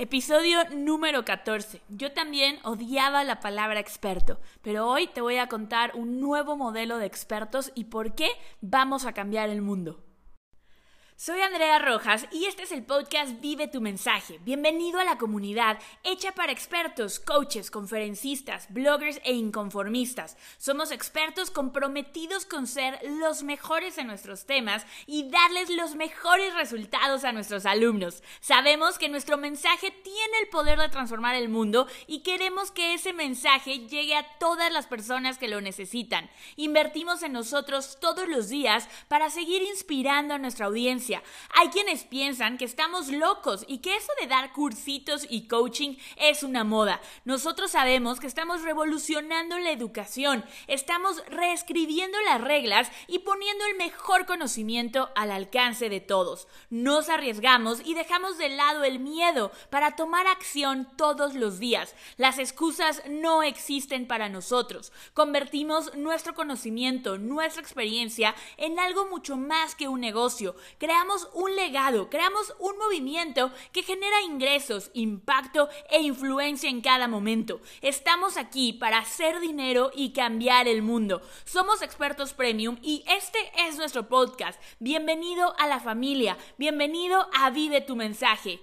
Episodio número 14. Yo también odiaba la palabra experto, pero hoy te voy a contar un nuevo modelo de expertos y por qué vamos a cambiar el mundo. Soy Andrea Rojas y este es el podcast Vive tu mensaje. Bienvenido a la comunidad hecha para expertos, coaches, conferencistas, bloggers e inconformistas. Somos expertos comprometidos con ser los mejores en nuestros temas y darles los mejores resultados a nuestros alumnos. Sabemos que nuestro mensaje tiene el poder de transformar el mundo y queremos que ese mensaje llegue a todas las personas que lo necesitan. Invertimos en nosotros todos los días para seguir inspirando a nuestra audiencia hay quienes piensan que estamos locos y que eso de dar cursitos y coaching es una moda. Nosotros sabemos que estamos revolucionando la educación, estamos reescribiendo las reglas y poniendo el mejor conocimiento al alcance de todos. Nos arriesgamos y dejamos de lado el miedo para tomar acción todos los días. Las excusas no existen para nosotros. Convertimos nuestro conocimiento, nuestra experiencia en algo mucho más que un negocio un legado, creamos un movimiento que genera ingresos, impacto e influencia en cada momento. Estamos aquí para hacer dinero y cambiar el mundo. Somos expertos premium y este es nuestro podcast. Bienvenido a la familia, bienvenido a Vive tu mensaje.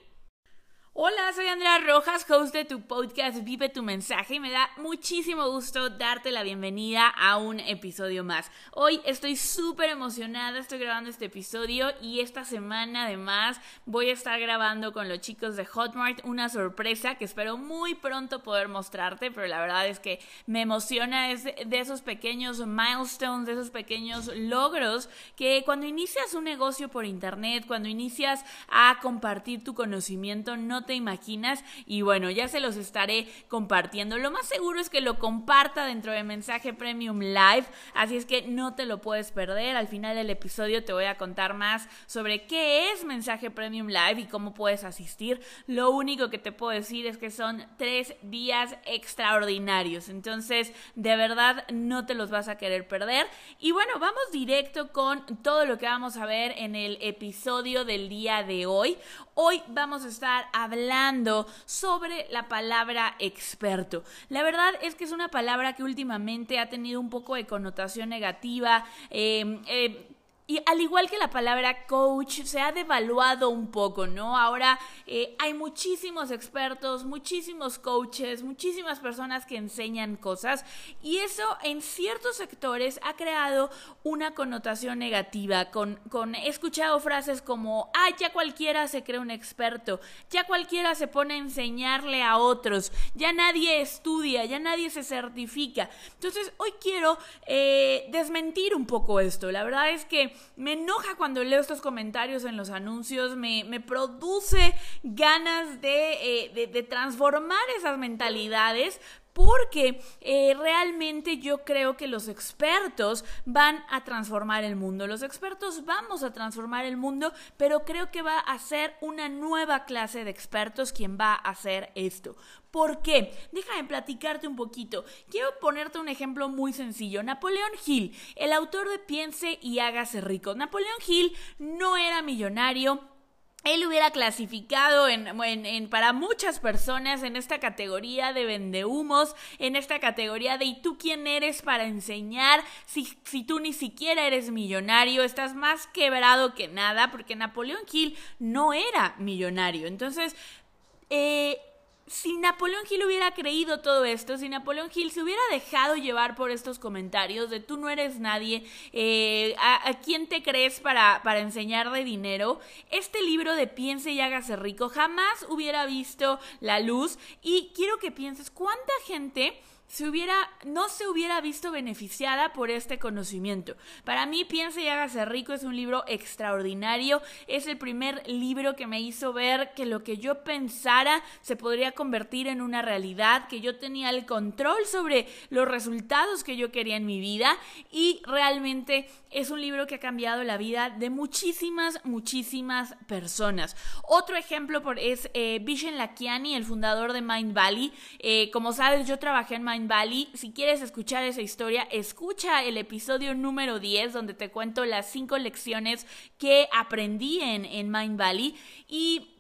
Hola, soy Andrea Rojas, host de tu podcast Vive tu mensaje y me da muchísimo gusto darte la bienvenida a un episodio más. Hoy estoy súper emocionada, estoy grabando este episodio y esta semana además voy a estar grabando con los chicos de Hotmart una sorpresa que espero muy pronto poder mostrarte, pero la verdad es que me emociona de esos pequeños milestones, de esos pequeños logros que cuando inicias un negocio por internet, cuando inicias a compartir tu conocimiento, no te imaginas y bueno, ya se los estaré compartiendo. Lo más seguro es que lo comparta dentro de Mensaje Premium Live, así es que no te lo puedes perder. Al final del episodio te voy a contar más sobre qué es Mensaje Premium Live y cómo puedes asistir. Lo único que te puedo decir es que son tres días extraordinarios, entonces de verdad no te los vas a querer perder. Y bueno, vamos directo con todo lo que vamos a ver en el episodio del día de hoy. Hoy vamos a estar hablando sobre la palabra experto. La verdad es que es una palabra que últimamente ha tenido un poco de connotación negativa. Eh, eh, y al igual que la palabra coach, se ha devaluado un poco, ¿no? Ahora eh, hay muchísimos expertos, muchísimos coaches, muchísimas personas que enseñan cosas y eso en ciertos sectores ha creado una connotación negativa. Con, con he escuchado frases como, ah, ya cualquiera se cree un experto, ya cualquiera se pone a enseñarle a otros, ya nadie estudia, ya nadie se certifica. Entonces hoy quiero eh, desmentir un poco esto. La verdad es que me enoja cuando leo estos comentarios en los anuncios, me, produce ganas de, eh, de transformar esas mentalidades porque eh, realmente yo creo que los expertos van a transformar el mundo. Los expertos vamos a transformar el mundo, pero creo que va a ser una nueva clase de expertos quien va a hacer esto. ¿Por qué? Déjame platicarte un poquito. Quiero ponerte un ejemplo muy sencillo. Napoleón Hill, el autor de Piense y hágase rico. Napoleón Hill no era millonario, él hubiera clasificado en, para muchas personas en esta categoría de vendehumos, en esta categoría de ¿y tú quién eres para enseñar? Si, si tú ni siquiera eres millonario, estás más quebrado que nada, porque Napoleón Hill no era millonario. Entonces, eh, si Napoleón Hill hubiera creído todo esto, si Napoleón Hill se hubiera dejado llevar por estos comentarios de tú no eres nadie, eh, a, quién te crees para, para enseñar de dinero, este libro de Piense y hágase rico jamás hubiera visto la luz y quiero que pienses cuánta gente se hubiera, no se hubiera visto beneficiada por este conocimiento. Para mí, Piensa y hágase rico es un libro extraordinario. Es el primer libro que me hizo ver que lo que yo pensara se podría convertir en una realidad, que yo tenía el control sobre los resultados que yo quería en mi vida y realmente es un libro que ha cambiado la vida de muchísimas, muchísimas personas. Otro ejemplo por, es eh, Vishen Lakiani, el fundador de Mind Valley. Eh, como sabes, yo trabajé en Mind Valley. Si quieres escuchar esa historia, escucha el episodio número 10, donde te cuento las cinco lecciones que aprendí en, en Mind Valley. Y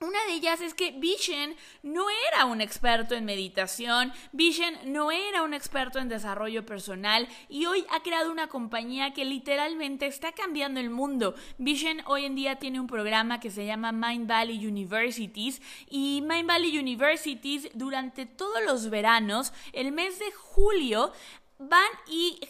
Una de ellas es que Vision no era un experto en meditación, Vision no era un experto en desarrollo personal y hoy ha creado una compañía que literalmente está cambiando el mundo. Vision hoy en día tiene un programa que se llama Mind Valley Universities y Mind Valley Universities durante todos los veranos, el mes de julio, van y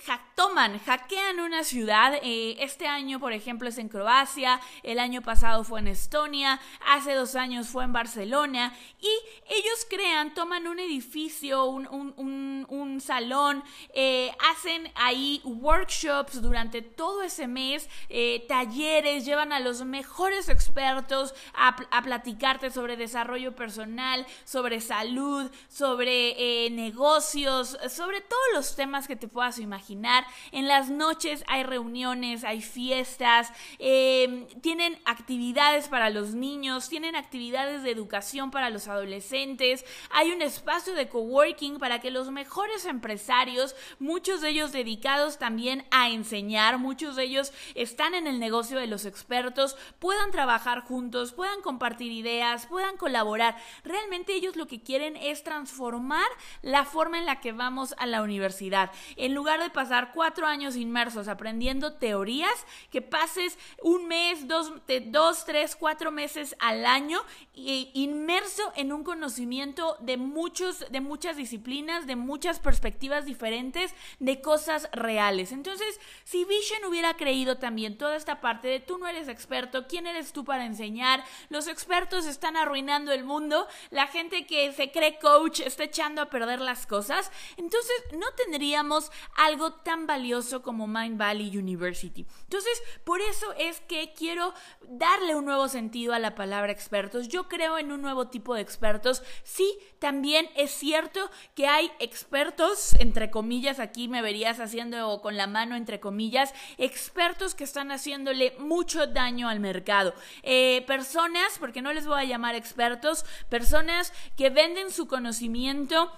toman, hackean una ciudad. Eh, este año, por ejemplo, es en Croacia, el año pasado fue en Estonia, hace dos años fue en Barcelona. Y ellos crean, toman un edificio, un, salón, eh, hacen ahí workshops durante todo ese mes, eh, talleres, llevan a los mejores expertos a, platicarte sobre desarrollo personal, sobre salud, sobre negocios, sobre todos los temas que te puedas imaginar. En las noches hay reuniones, hay fiestas, em, tienen actividades para los niños, tienen actividades de educación para los adolescentes, hay un espacio de coworking para que los mejores empresarios, muchos de ellos dedicados también a enseñar, muchos de ellos están en el negocio de los expertos, puedan trabajar juntos, puedan compartir ideas, puedan colaborar. Realmente ellos lo que quieren es transformar la forma en la que vamos a la universidad en lugar de pasar cuatro años inmersos aprendiendo teorías, que pases un mes, dos, dos tres, cuatro meses al año inmerso en un conocimiento de, muchos, de muchas disciplinas, de muchas perspectivas diferentes, de cosas reales. Entonces, si Vision hubiera creído también toda esta parte de tú no eres experto, ¿quién eres tú para enseñar? Los expertos están arruinando el mundo, la gente que se cree coach está echando a perder las cosas, entonces no tendríamos algo tan valioso como Mind Valley University. Entonces, por eso es que quiero darle un nuevo sentido a la palabra expertos. Yo creo en un nuevo tipo de expertos. Sí, también es cierto que hay expertos, entre comillas, aquí me verías haciendo con la mano, entre comillas, expertos que están haciéndole mucho daño al mercado. Eh, personas, porque no les voy a llamar expertos, personas que venden su conocimiento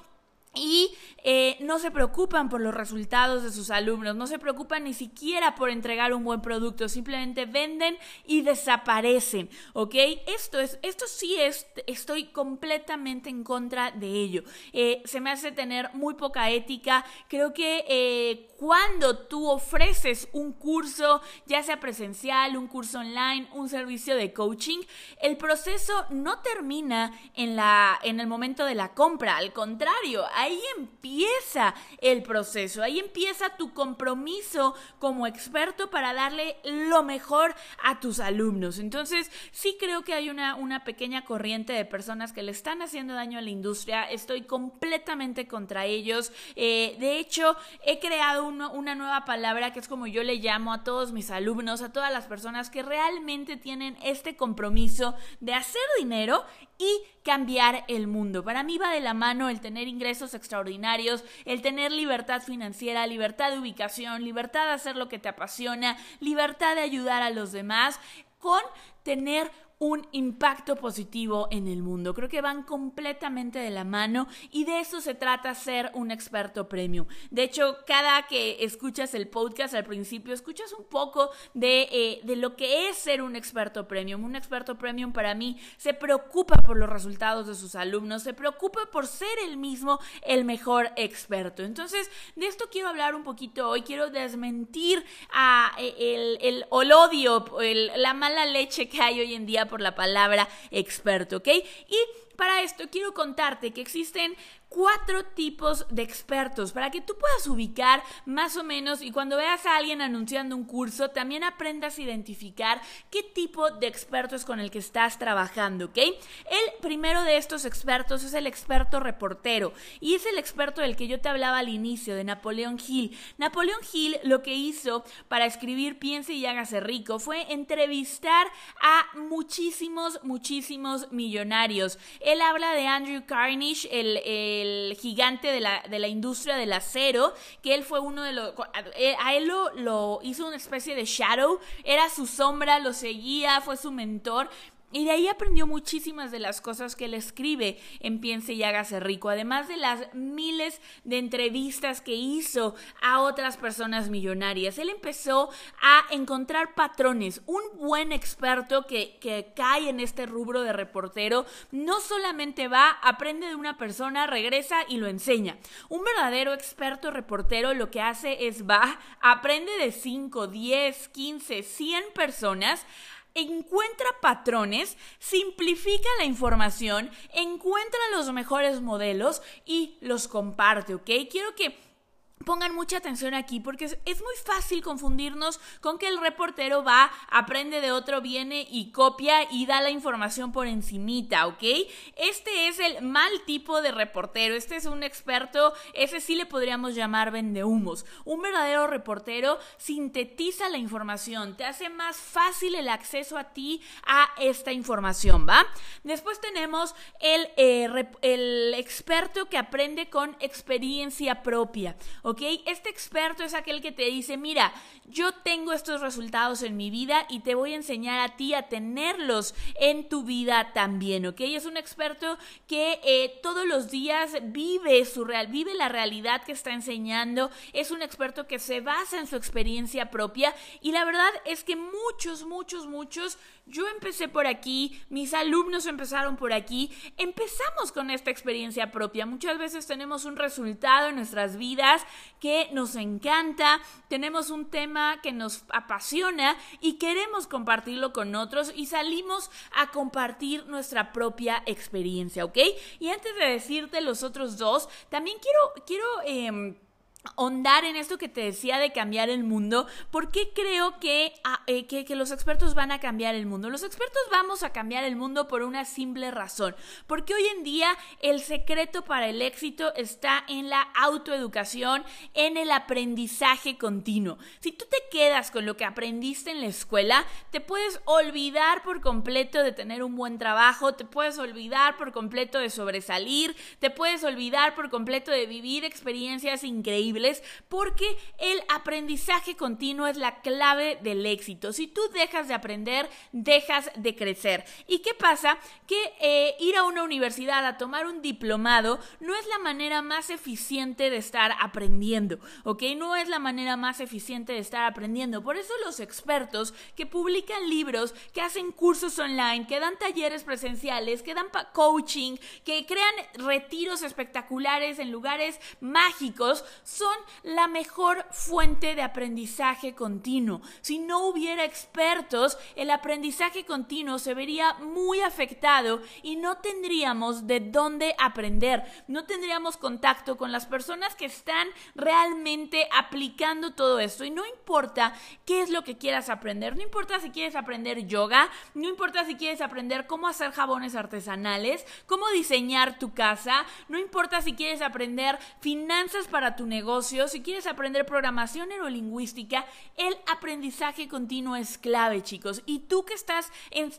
y eh, no se preocupan por los resultados de sus alumnos, no se preocupan ni siquiera por entregar un buen producto, simplemente venden y desaparecen, ¿ok? Esto, es, esto sí es, estoy completamente en contra de ello. Eh, se me hace tener muy poca ética, creo que eh, cuando tú ofreces un curso, ya sea presencial, un curso online, un servicio de coaching, el proceso no termina en, la, en el momento de la compra, al contrario, ahí empieza el proceso, ahí empieza tu compromiso como experto para darle lo mejor a tus alumnos. Entonces, sí creo que hay una, una pequeña corriente de personas que le están haciendo daño a la industria, estoy completamente contra ellos. Eh, de hecho, he creado una nueva palabra que es como yo le llamo a todos mis alumnos, a todas las personas que realmente tienen este compromiso de hacer dinero y cambiar el mundo. Para mí va de la mano el tener ingresos extraordinarios, el tener libertad financiera, libertad de ubicación, libertad de hacer lo que te apasiona, libertad de ayudar a los demás, con tener un impacto positivo en el mundo. Creo que van completamente de la mano y de eso se trata ser un experto premium. De hecho, cada que escuchas el podcast al principio, escuchas un poco de, eh, de lo que es ser un experto premium. Un experto premium para mí se preocupa por los resultados de sus alumnos, se preocupa por ser el mismo el mejor experto. Entonces, de esto quiero hablar un poquito hoy. Quiero desmentir a, eh, el, el, el odio, la mala leche que hay hoy en día por la palabra experto, ¿ok? Y para esto quiero contarte que existen cuatro tipos de expertos para que tú puedas ubicar más o menos y cuando veas a alguien anunciando un curso también aprendas a identificar qué tipo de experto es con el que estás trabajando, ¿ok? El primero de estos expertos es el experto reportero y es el experto del que yo te hablaba al inicio, de Napoleón Hill. Napoleón Hill lo que hizo para escribir Piense y hágase rico fue entrevistar a muchísimos, muchísimos millonarios. Él habla de Andrew Carnegie, el el gigante de la, de la industria del acero, que él fue uno de los... A él lo, hizo una especie de shadow, era su sombra, lo seguía, fue su mentor Y de ahí aprendió muchísimas de las cosas que él escribe en Piense y hágase rico, además de las miles de entrevistas que hizo a otras personas millonarias. Él empezó a encontrar patrones. Un buen experto que, que cae en este rubro de reportero no solamente va, aprende de una persona, regresa y lo enseña. Un verdadero experto reportero lo que hace es va, aprende de 5, 10, 15, 100 personas encuentra patrones, simplifica la información, encuentra los mejores modelos y los comparte, ¿ok? Quiero que Pongan mucha atención aquí porque es, muy fácil confundirnos con que el reportero va, aprende de otro, viene y copia y da la información por encimita, ¿ok? Este es el mal tipo de reportero, este es un experto, ese sí le podríamos llamar vendehumos. Un verdadero reportero sintetiza la información, te hace más fácil el acceso a ti a esta información, ¿va? Después tenemos el, eh, el experto que aprende con experiencia propia, ¿ok? ¿Ok? Este experto es aquel que te dice, mira, yo tengo estos resultados en mi vida y te voy a enseñar a ti a tenerlos en tu vida también, ¿ok? Es un experto que eh, todos los días vive su real, vive la realidad que está enseñando, es un experto que se basa en su experiencia propia y la verdad es que muchos, muchos, muchos, yo empecé por aquí, mis alumnos empezaron por aquí, empezamos con esta experiencia propia, muchas veces tenemos un resultado en nuestras vidas que nos encanta, tenemos un tema que nos apasiona y queremos compartirlo con otros y salimos a compartir nuestra propia experiencia, ¿ok? Y antes de decirte los otros dos, también quiero, quiero... Eh, Hondar en esto que te decía de cambiar el mundo, ¿por qué creo ah, eh, que, que, los expertos van a cambiar el mundo? Los expertos vamos a cambiar el mundo por una simple razón, porque hoy en día el secreto para el éxito está en la autoeducación, en el aprendizaje continuo. Si tú te quedas con lo que aprendiste en la escuela, te puedes olvidar por completo de tener un buen trabajo, te puedes olvidar por completo de sobresalir, te puedes olvidar por completo de vivir experiencias increíbles porque el aprendizaje continuo es la clave del éxito. Si tú dejas de aprender, dejas de crecer. ¿Y qué pasa? Que eh, ir a una universidad a tomar un diplomado no es la manera más eficiente de estar aprendiendo, ¿ok? No es la manera más eficiente de estar aprendiendo. Por eso los expertos que publican libros, que hacen cursos online, que dan talleres presenciales, que dan coaching, que crean retiros espectaculares en lugares mágicos, son la mejor fuente de aprendizaje continuo. Si no hubiera expertos, el aprendizaje continuo se vería muy afectado y no tendríamos de dónde aprender, no tendríamos contacto con las personas que están realmente aplicando todo esto. Y no importa qué es lo que quieras aprender, no importa si quieres aprender yoga, no importa si quieres aprender cómo hacer jabones artesanales, cómo diseñar tu casa, no importa si quieres aprender finanzas para tu negocio, si quieres aprender programación neurolingüística, el aprendizaje continuo es clave, chicos. Y tú que estás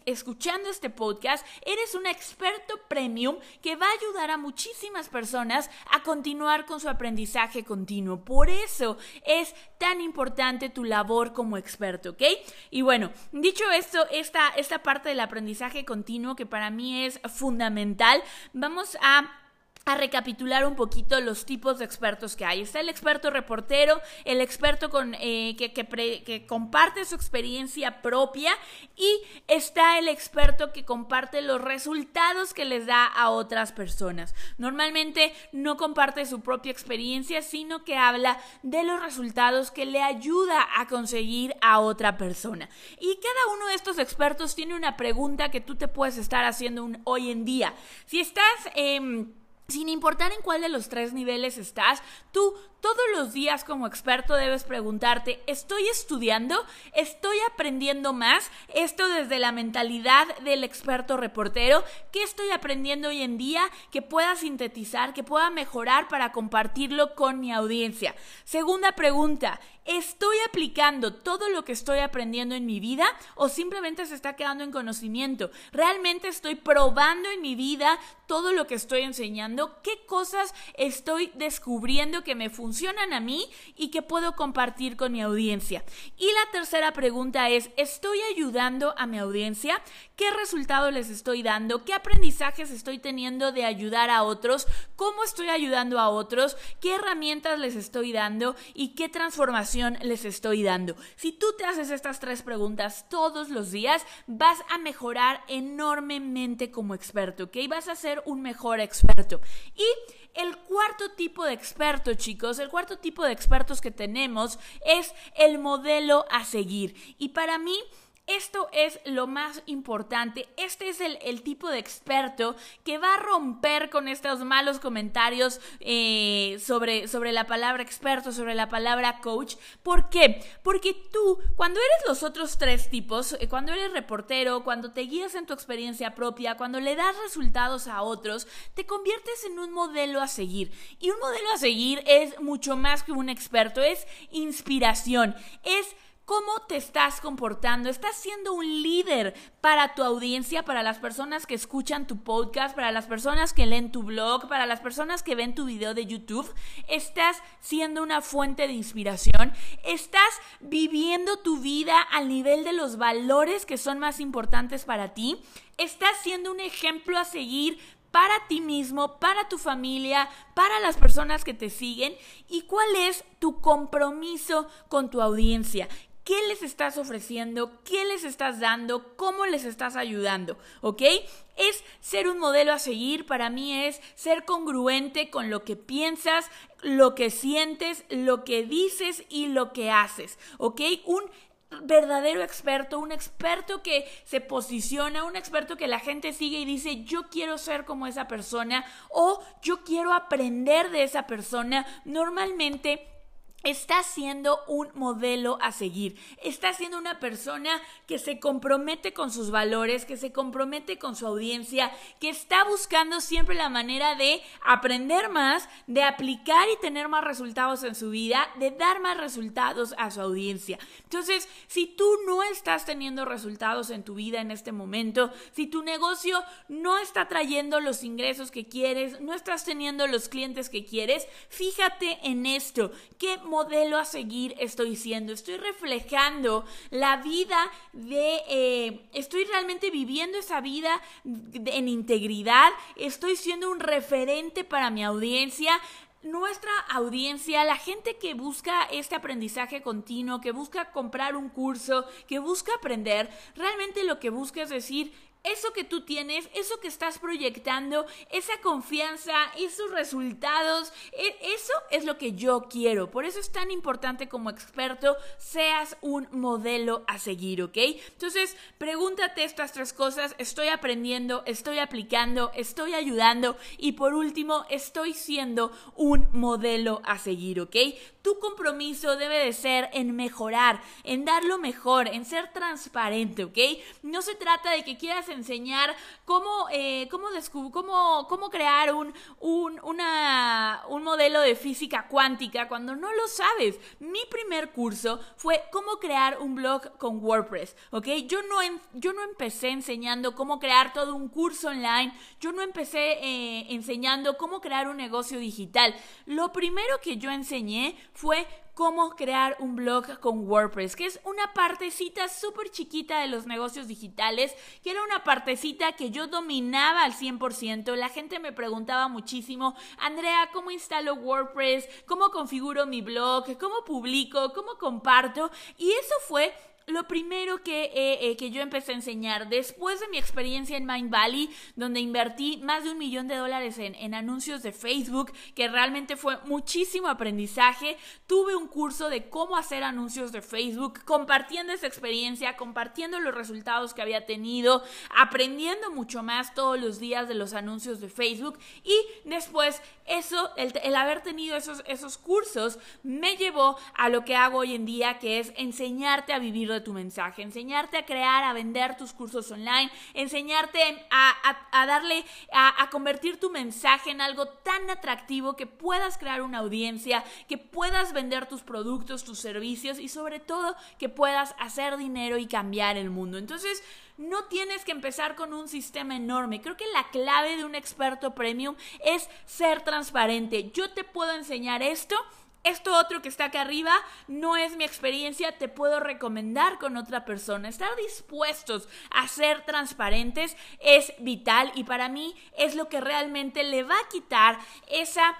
escuchando este podcast, eres un experto premium que va a ayudar a muchísimas personas a continuar con su aprendizaje continuo. Por eso es tan importante tu labor como experto, ¿ok? Y bueno, dicho esto, esta, esta parte del aprendizaje continuo que para mí es fundamental, vamos a a recapitular un poquito los tipos de expertos que hay. Está el experto reportero, el experto con, eh, que, que, comparte su experiencia propia y está el experto que comparte los resultados que les da a otras personas. Normalmente no comparte su propia experiencia, sino que habla de los resultados que le ayuda a conseguir a otra persona. Y cada uno de estos expertos tiene una pregunta que tú te puedes estar haciendo hoy en día. Si estás... Eh, sin importar en cuál de los tres niveles estás, tú todos los días como experto debes preguntarte, ¿estoy estudiando? ¿Estoy aprendiendo más? Esto desde la mentalidad del experto reportero. ¿Qué estoy aprendiendo hoy en día que pueda sintetizar, que pueda mejorar para compartirlo con mi audiencia? Segunda pregunta, ¿estoy aplicando todo lo que estoy aprendiendo en mi vida o simplemente se está quedando en conocimiento? ¿Realmente estoy probando en mi vida todo lo que estoy enseñando? ¿Qué cosas estoy descubriendo que me funcionan a mí y que puedo compartir con mi audiencia? Y la tercera pregunta es, ¿estoy ayudando a mi audiencia? ¿Qué resultados les estoy dando? ¿Qué aprendizajes estoy teniendo de ayudar a otros? ¿Cómo estoy ayudando a otros? ¿Qué herramientas les estoy dando? ¿Y qué transformación les estoy dando? Si tú te haces estas tres preguntas todos los días, vas a mejorar enormemente como experto, ¿ok? Vas a ser un mejor experto. Y el cuarto tipo de experto, chicos, el cuarto tipo de expertos que tenemos es el modelo a seguir. Y para mí, esto es lo más importante. Este es el, tipo de experto que va a romper con estos malos comentarios eh, sobre, sobre la palabra experto, sobre la palabra coach. ¿Por qué? Porque tú, cuando eres los otros tres tipos, eh, cuando eres reportero, cuando te guías en tu experiencia propia, cuando le das resultados a otros, te conviertes en un modelo a seguir. Y un modelo a seguir es mucho más que un experto, es inspiración, es ¿Cómo te estás comportando? ¿Estás siendo un líder para tu audiencia, para las personas que escuchan tu podcast, para las personas que leen tu blog, para las personas que ven tu video de YouTube? ¿Estás siendo una fuente de inspiración? ¿Estás viviendo tu vida al nivel de los valores que son más importantes para ti? ¿Estás siendo un ejemplo a seguir para ti mismo, para tu familia, para las personas que te siguen y cuál es tu compromiso con tu audiencia qué les estás ofreciendo, qué les estás dando, cómo les estás ayudando, ¿ok? Es ser un modelo a seguir, para mí es ser congruente con lo que piensas, lo que sientes, lo que dices y lo que haces, ¿ok? Un verdadero experto, un experto que se posiciona, un experto que la gente sigue y dice, yo quiero ser como esa persona o yo quiero aprender de esa persona, normalmente está siendo un modelo a seguir, está siendo una persona que se compromete con sus valores, que se compromete con su audiencia, que está buscando siempre la manera de aprender más, de aplicar y tener más resultados en su vida, de dar más resultados a su audiencia. Entonces, si tú no estás teniendo resultados en tu vida en este momento, si tu negocio no está trayendo los ingresos que quieres, no estás teniendo los clientes que quieres, fíjate en esto, ¿qué modelo a seguir estoy siendo? Estoy reflejando la vida de, eh, estoy realmente viviendo esa vida en integridad, estoy siendo un referente para mi audiencia, nuestra audiencia, la gente que busca este aprendizaje continuo, que busca comprar un curso, que busca aprender, realmente lo que busca es decir, eso que tú tienes, eso que estás proyectando, esa confianza, esos resultados, e, eso es lo que yo quiero. Por eso es tan importante como experto seas un modelo a seguir, ¿ok? Entonces, pregúntate estas tres cosas. Estoy aprendiendo, estoy aplicando, estoy ayudando y por último, estoy siendo un modelo a seguir, ¿ok? Tu compromiso debe de ser en mejorar, en dar lo mejor, en ser transparente, ¿ok? No se trata de que quieras enseñar cómo, eh, cómo, cómo, cómo crear un, un, una, un modelo de física cuántica cuando no lo sabes. Mi primer curso fue cómo crear un blog con WordPress, ¿ok? Yo no, yo no empecé enseñando cómo crear todo un curso online, yo no empecé eh, enseñando cómo crear un negocio digital. Lo primero que yo enseñé fue cómo crear un blog con WordPress, que es una partecita súper chiquita de los negocios digitales, que era una partecita que yo dominaba al 100%. La gente me preguntaba muchísimo, Andrea, ¿cómo instalo WordPress? ¿Cómo configuro mi blog? ¿Cómo publico? ¿Cómo comparto? Y eso fue lo primero que, eh, eh, que yo empecé a enseñar, después de mi experiencia en Mind Valley, donde invertí más de un millón de dólares en, en, anuncios de Facebook, que realmente fue muchísimo aprendizaje, tuve un curso de cómo hacer anuncios de Facebook, compartiendo esa experiencia, compartiendo los resultados que había tenido, aprendiendo mucho más todos los días de los anuncios de Facebook y después eso, el, el haber tenido esos, esos cursos me llevó a lo que hago hoy en día, que es enseñarte a vivir de tu mensaje, enseñarte a crear, a vender tus cursos online, enseñarte a, darle, a, a convertir tu mensaje en algo tan atractivo que puedas crear una audiencia, que puedas vender tus productos, tus servicios y sobre todo que puedas hacer dinero y cambiar el mundo. Entonces, no tienes que empezar con un sistema enorme. Creo que la clave de un experto premium es ser transparente. Yo te puedo enseñar esto. Esto otro que está acá arriba no es mi experiencia, te puedo recomendar con otra persona. Estar dispuestos a ser transparentes es vital y para mí es lo que realmente le va a quitar esa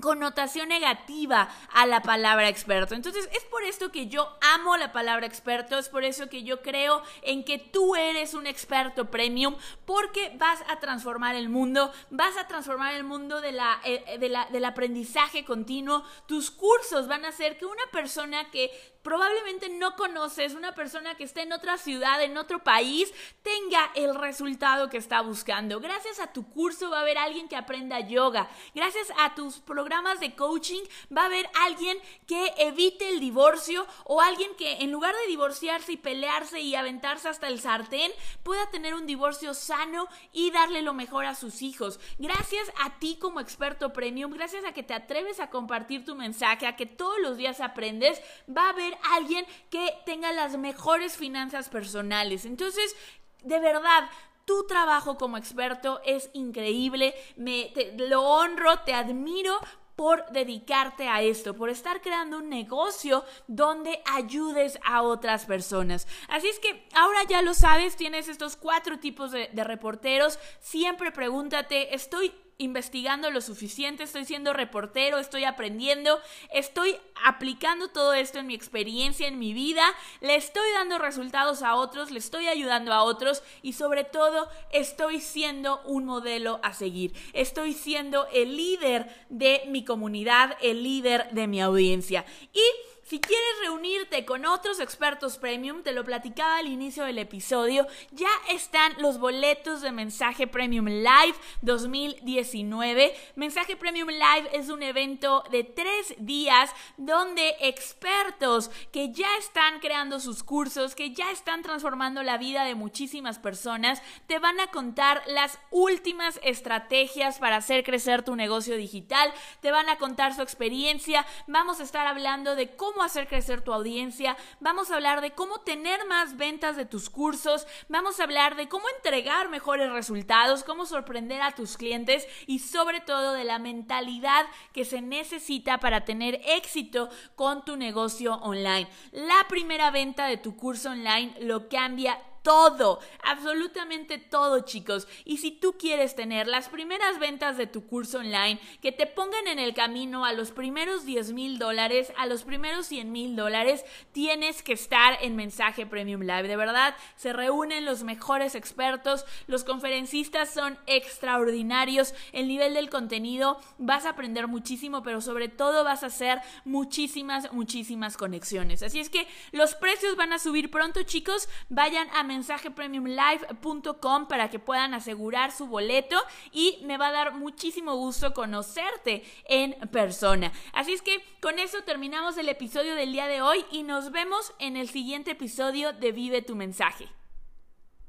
connotación negativa a la palabra experto. Entonces es por esto que yo amo la palabra experto, es por eso que yo creo en que tú eres un experto premium, porque vas a transformar el mundo, vas a transformar el mundo de la, eh, eh, del aprendizaje continuo, tus cursos van a hacer que una persona que probablemente no conoces, una persona que esté en otra ciudad, en otro país, tenga el resultado que está buscando. Gracias a tu curso va a haber alguien que aprenda yoga. Gracias a tus programas de coaching va a haber alguien que evite el divorcio o alguien que en lugar de divorciarse y pelearse y aventarse hasta el sartén, pueda tener un divorcio sano y darle lo mejor a sus hijos. Gracias a ti como experto premium, gracias a que te atreves a compartir tu mensaje, a que todos los días aprendes, va a haber alguien que tenga las mejores finanzas personales. Entonces, de verdad, tu trabajo como experto es increíble, me lo honro, te admiro por dedicarte a esto, por estar creando un negocio donde ayudes a otras personas. Así es que ahora ya lo sabes, tienes estos cuatro tipos de, de reporteros. Siempre pregúntate, ¿estoy investigando lo suficiente, estoy siendo reportero, estoy aprendiendo, estoy aplicando todo esto en mi experiencia, en mi vida, le estoy dando resultados a otros, le estoy ayudando a otros y sobre todo estoy siendo un modelo a seguir. Estoy siendo el líder de mi comunidad, el líder de mi audiencia. Y si quieres reunirte con otros expertos premium, te lo platicaba al inicio del episodio, ya están los boletos de Mensaje Premium Live 2019. Mensaje Premium Live es un evento de tres días donde expertos que ya están creando sus cursos, que ya están transformando la vida de muchísimas personas, te van a contar las últimas estrategias para hacer crecer tu negocio digital, te van a contar su experiencia, vamos a estar hablando de cómo hacer crecer tu audiencia, vamos a hablar de cómo tener más ventas de tus cursos, vamos a hablar de cómo entregar mejores resultados, cómo sorprender a tus clientes y sobre todo de la mentalidad que se necesita para tener éxito con tu negocio online. La primera venta de tu curso online lo cambia todo, absolutamente todo, chicos. Y si tú quieres tener las primeras ventas de tu curso online que te pongan en el camino a los primeros 10 mil dólares, a los primeros 100 mil dólares, tienes que estar en Mensaje Premium Live. De verdad, se reúnen los mejores expertos, los conferencistas son extraordinarios, el nivel del contenido, vas a aprender muchísimo, pero sobre todo vas a hacer muchísimas, muchísimas conexiones. Así es que los precios van a subir pronto, chicos. Vayan a mensajepremiumlive.com para que puedan asegurar su boleto y me va a dar muchísimo gusto conocerte en persona. Así es que con eso terminamos el episodio del día de hoy y nos vemos en el siguiente episodio de Vive tu mensaje.